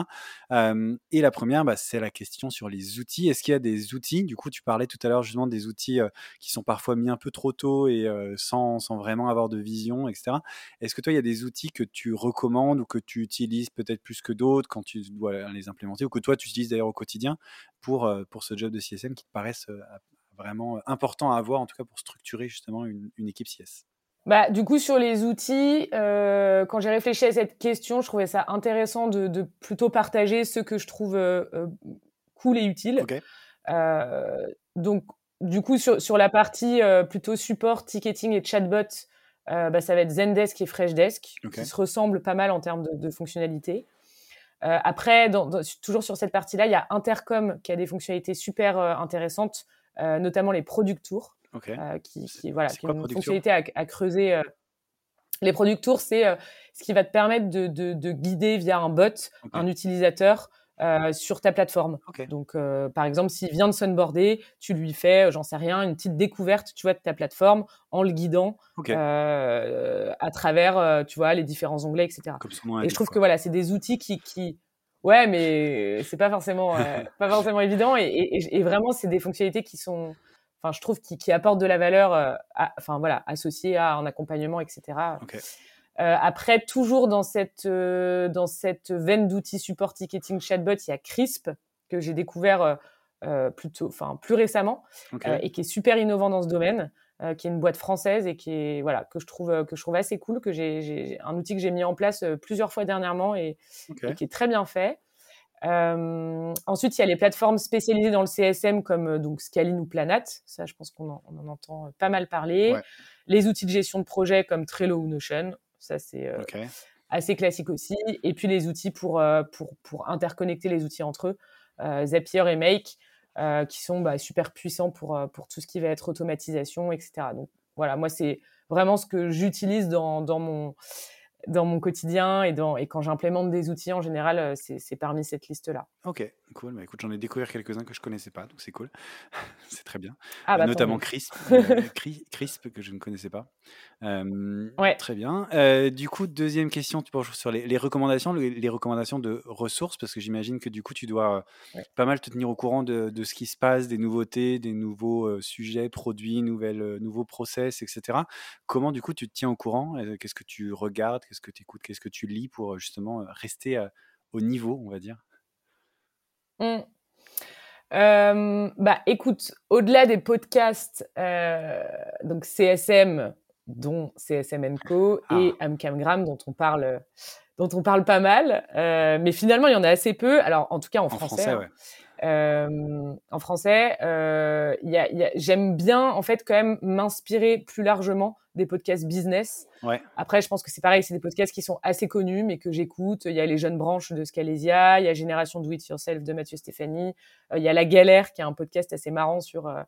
et la première, bah, c'est la question sur les outils. Est-ce qu'il y a des outils Du coup, tu parlais tout à l'heure justement des outils qui sont parfois mis un peu trop tôt et sans, sans vraiment avoir de vision, etc. Est-ce que toi, il y a des outils que tu recommandes ou que tu utilises peut-être plus que d'autres quand tu dois les implémenter ou que toi, tu utilises d'ailleurs au quotidien pour, pour ce job de CSM qui te paraissent vraiment important à avoir, en tout cas pour structurer justement une, une équipe CS
bah, du coup, sur les outils, euh, quand j'ai réfléchi à cette question, je trouvais ça intéressant de, de plutôt partager ce que je trouve euh, cool et utile.
Okay.
Euh, donc, du coup, sur, sur la partie euh, plutôt support, ticketing et chatbot, euh, bah, ça va être Zendesk et Freshdesk,
okay.
qui se ressemblent pas mal en termes de, de fonctionnalités. après, dans, dans, toujours sur cette partie-là, il y a Intercom qui a des fonctionnalités super intéressantes euh, notamment les product tours,
okay.
euh, qui, qui, voilà, qui ont une fonctionnalité à, à creuser. Euh. Les product tours, c'est ce qui va te permettre de, de, de, guider via un bot okay. un utilisateur euh, sur ta plateforme.
Okay.
Donc, euh, par exemple, s'il vient de s'onboarder, tu lui fais, j'en sais rien, une petite découverte, tu vois, de ta plateforme en le guidant
okay.
euh, à travers, tu vois, les différents onglets, etc. Et je trouve
quoi.
que voilà, c'est des outils qui, qui, Ouais, mais c'est pas forcément, euh, pas forcément évident. Et, et, et vraiment, c'est des fonctionnalités qui sont, enfin, je trouve, qui, qui apportent de la valeur, euh, à, enfin voilà, associée à un accompagnement, etc.
Okay.
Euh, après, toujours dans cette, euh, dans cette veine d'outils support ticketing chatbot, il y a Crisp que j'ai découvert plutôt, enfin plus récemment, et qui est super innovant dans ce domaine. Qui est une boîte française et qui est voilà que je trouve que je trouve assez cool que j'ai un outil que j'ai mis en place plusieurs fois dernièrement et, qui est très bien fait ensuite, il y a les plateformes spécialisées dans le CSM comme donc Scaline ou Planat. Ça, je pense qu'on en, entend pas mal parler. Les outils de gestion de projet comme Trello ou Notion. Ça, c'est assez classique aussi. Et puis les outils pour, pour, pour interconnecter les outils entre eux, Zapier et Make, qui sont bah, super puissants pour, pour tout ce qui va être automatisation, etc. Donc voilà, moi, c'est vraiment ce que j'utilise dans, mon quotidien et, et quand j'implémente des outils en général, euh, c'est parmi cette liste-là.
Ok, cool. Bah, écoute, j'en ai découvert quelques-uns que je connaissais pas, donc c'est cool. c'est très bien.
Ah, bah,
Notamment Crisp, euh, Crisp que je ne connaissais pas.
ouais.
Très bien. du coup, deuxième question, tu penses sur les, recommandations, les, recommandations de ressources, parce que j'imagine que du coup, tu dois pas mal te tenir au courant de, de, ce qui se passe, des nouveautés, des nouveaux sujets, produits, nouvelles, nouveaux process, etc. Comment du coup tu te tiens au courant? Qu'est-ce que tu regardes? Qu'est-ce que tu écoutes? Qu'est-ce que tu lis pour justement rester au niveau, on va dire?
Mmh. bah, écoute, au-delà des podcasts, donc CSM, dont CSM Co ah. et Amcamgram, dont on parle, dont on parle pas mal, mais finalement il y en a assez peu. Alors en tout cas en, français. Hein. En français, j'aime bien en fait quand même m'inspirer plus largement des podcasts business.
Ouais.
Après, je pense que c'est pareil, c'est des podcasts qui sont assez connus, mais que j'écoute. Il y a les jeunes branches de Scalesia, il y a Génération Do It Yourself de Mathieu Stéphanie, euh, il y a La Galère, qui est un podcast assez marrant sur euh,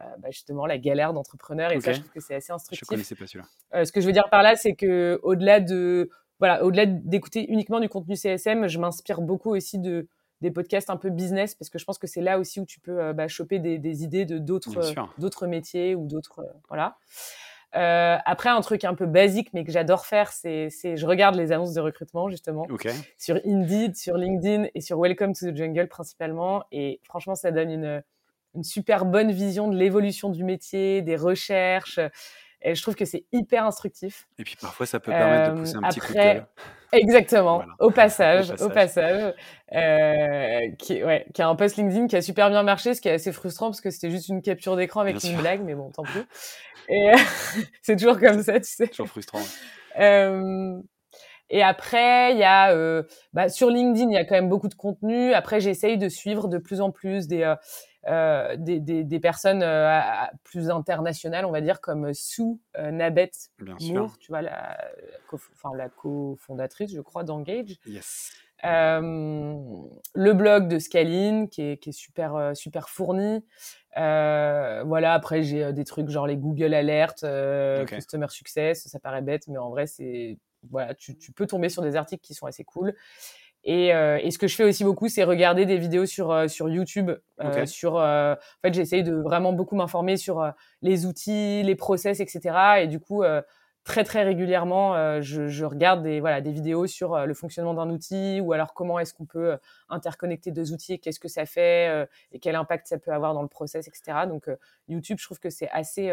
euh, bah, justement la galère d'entrepreneur. Et ça, je trouve que c'est assez instructif. Je
connaissais pas celui-là.
ce que je veux dire par là, c'est que au-delà de voilà, au-delà d'écouter uniquement du contenu CSM, je m'inspire beaucoup aussi de des podcasts un peu business parce que je pense que c'est là aussi où tu peux bah, choper des, des, idées de d'autres d'autres métiers ou d'autres voilà. Euh, après, un truc un peu basique, mais que j'adore faire, c'est, je regarde les annonces de recrutement, justement, sur Indeed, sur LinkedIn et sur Welcome to the Jungle principalement. Et franchement, ça donne une, une super bonne vision de l'évolution du métier, des recherches. Et je trouve que c'est hyper instructif.
Et puis parfois, ça peut permettre de pousser un petit coup de gueule.
Exactement, au, passage, au passage, euh, qui, ouais, qui a un post LinkedIn qui a super bien marché, ce qui est assez frustrant parce que c'était juste une capture d'écran avec une blague, mais bon, tant pis. Et c'est toujours comme ça, tu sais.
Toujours frustrant.
Euh, et après, il y a euh, bah, sur LinkedIn, il y a quand même beaucoup de contenu. Après, j'essaye de suivre de plus en plus des euh, euh des, des, des, personnes euh, plus internationales, on va dire, comme Sue Nabet Moore, tu vois, la, cofondatrice, je crois, d'Engage.
Yes.
le blog de Scaline, qui est, qui est super, super fourni. Euh, voilà, après j'ai euh, des trucs genre les Google Alerts, euh, Customer Success, ça paraît bête, mais en vrai c'est voilà, tu, tu, peux tomber sur des articles qui sont assez cool. Et, euh, et ce que je fais aussi beaucoup, c'est regarder des vidéos sur euh, sur YouTube. Euh, sur, en fait, j'essaye de vraiment beaucoup m'informer sur les outils, les process, etc. Et du coup, très très régulièrement, euh, je, je, regarde des voilà des vidéos sur euh, le fonctionnement d'un outil ou alors comment est-ce qu'on peut euh, interconnecter deux outils, qu'est-ce que ça fait et quel impact ça peut avoir dans le process, etc. Donc YouTube, je trouve que c'est assez,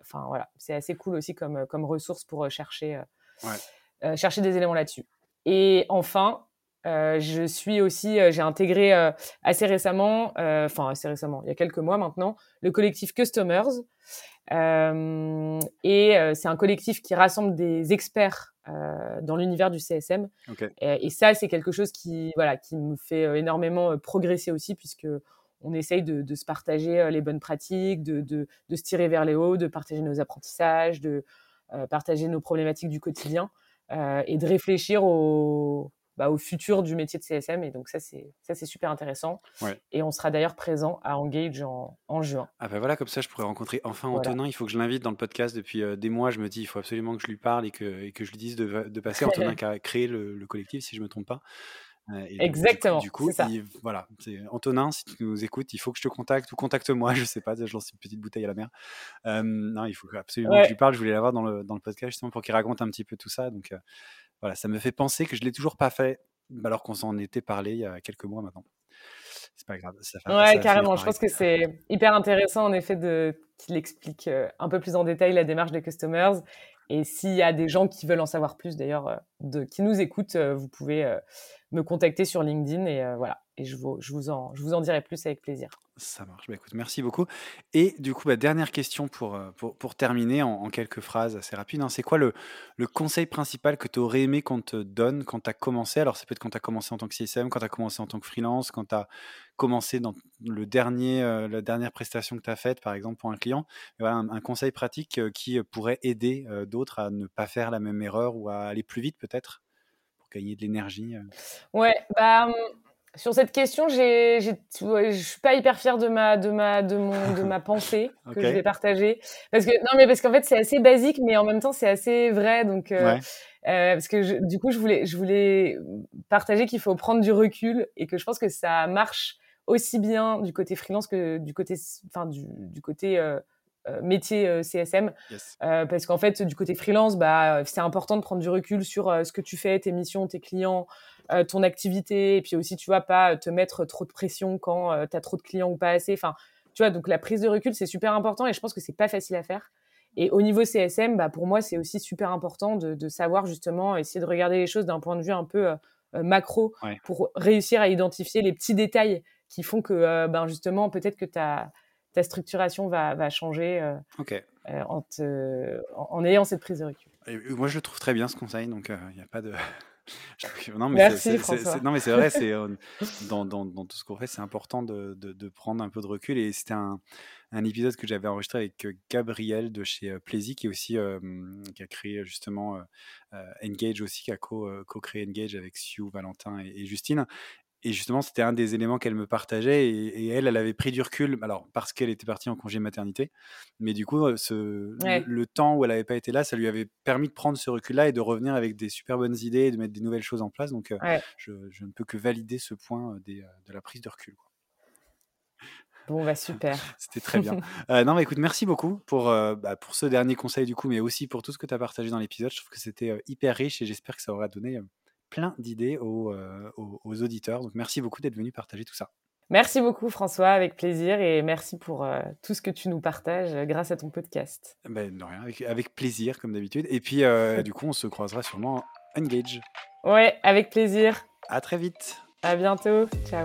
enfin voilà, c'est assez cool aussi comme comme ressource pour chercher
ouais.
chercher des éléments là-dessus. Et enfin, je suis aussi, j'ai intégré assez récemment, enfin assez récemment, il y a quelques mois maintenant, le collectif Customers. Euh, et euh, c'est un collectif qui rassemble des experts euh, dans l'univers du CSM. Et, ça, c'est quelque chose qui, voilà, qui me fait énormément progresser aussi, puisque on essaye de, de se partager les bonnes pratiques, de, de, de, se tirer vers les hauts, de partager nos apprentissages, de partager nos problématiques du quotidien et de réfléchir aux, bah, au futur du métier de CSM. Et donc ça, c'est ça, c'est super intéressant. Et on sera d'ailleurs présent à Engage en, en, juin.
Ah ben voilà, comme ça, je pourrais rencontrer enfin Antonin. Il faut que je l'invite dans le podcast depuis euh, des mois. Je me dis, il faut absolument que je lui parle et que, et que je lui dise de, de passer. Antonin qui a créé le, le, collectif, si je me trompe pas.
Euh, Exactement.
Du coup, ça. voilà, Antonin, si tu nous écoutes, il faut que je te contacte ou contacte-moi, je sais pas, je lance une petite bouteille à la mer. Euh, non, il faut absolument que je lui parle. Je voulais l'avoir dans le, dans le podcast justement pour qu'il raconte un petit peu tout ça. Donc, voilà, ça me fait penser que je l'ai toujours pas fait, alors qu'on s'en était parlé il y a quelques mois maintenant. C'est pas grave. Ça
ouais, carrément. Je pense que c'est hyper intéressant en effet de qu'il explique euh, un peu plus en détail la démarche des customers. Et s'il y a des gens qui veulent en savoir plus, d'ailleurs, euh, de qui nous écoutent, euh, vous pouvez me contacter sur LinkedIn et voilà. Et je, vous, je, vous en, je vous en dirai plus avec plaisir.
Ça marche. Bah, écoute, merci beaucoup. Et du coup, bah, dernière question pour, pour, pour terminer en, quelques phrases assez rapides. Hein. C'est quoi le, le, conseil principal que tu aurais aimé qu'on te donne quand tu as commencé? Alors, ça peut être quand tu as commencé en tant que CSM, quand tu as commencé en tant que freelance, quand tu as commencé dans le dernier, la dernière prestation que tu as faite, par exemple, pour un client. Voilà, un, conseil pratique qui pourrait aider d'autres à ne pas faire la même erreur ou à aller plus vite, peut-être, pour gagner de l'énergie.
Ouais, bah. Hum, sur cette question, j'ai, je suis pas hyper fière de ma, de ma, de mon, de ma pensée que je vais partager. Parce que non, mais parce qu'en fait, c'est assez basique, mais en même temps, c'est assez vrai. Donc, euh, euh, parce que du coup, je voulais, je voulais partager qu'il faut prendre du recul et que je pense que ça marche aussi bien du côté freelance que du côté, enfin, du, du côté euh, métier CSM. Euh, parce qu'en fait, du côté freelance, bah, c'est important de prendre du recul sur ce que tu fais, tes missions, tes clients, euh, ton activité, et puis aussi, tu vois, pas te mettre trop de pression quand euh, tu as trop de clients ou pas assez. Enfin, tu vois, donc la prise de recul, c'est super important et je pense que c'est pas facile à faire. Et au niveau CSM, bah, pour moi, c'est aussi super important de, de, savoir justement essayer de regarder les choses d'un point de vue un peu euh, macro pour réussir à identifier les petits détails qui font que, ben, justement, peut-être que ta, ta structuration va, va changer en, te, en, ayant cette prise de recul.
moi, je le trouve très bien ce conseil, donc il n'y a pas de.
non, mais Merci, c'est,
non, mais c'est vrai, c'est, euh, dans, dans, dans, tout ce qu'on fait, c'est important de, de, de, prendre un peu de recul. Et c'était un, un épisode que j'avais enregistré avec euh, Gabriel de chez euh, Plaisy, qui, aussi, qui a créé justement Engage aussi, qui a co, co-créé Engage avec Sue, Valentin et, et Justine. Et justement, c'était un des éléments qu'elle me partageait. Et, elle, elle avait pris du recul, alors parce qu'elle était partie en congé maternité. Mais du coup, ce, le, temps où elle n'avait pas été là, ça lui avait permis de prendre ce recul-là et de revenir avec des super bonnes idées, de mettre des nouvelles choses en place. Donc, euh, je, ne peux que valider ce point euh, des, euh, de la prise de recul.
Bon, bah super.
C'était très bien. non, mais écoute, merci beaucoup pour, bah, pour ce dernier conseil du coup, mais aussi pour tout ce que tu as partagé dans l'épisode. Je trouve que c'était hyper riche et j'espère que ça aura donné plein d'idées euh, aux, aux, auditeurs. Donc merci beaucoup d'être venu partager tout ça.
Merci beaucoup François, avec plaisir et merci pour euh, tout ce que tu nous partages euh, grâce à ton podcast.
Ben, rien, avec, avec, plaisir comme d'habitude. Et puis du coup, on se croisera sûrement Engage.
Ouais, avec plaisir.
À très vite.
À bientôt. Ciao.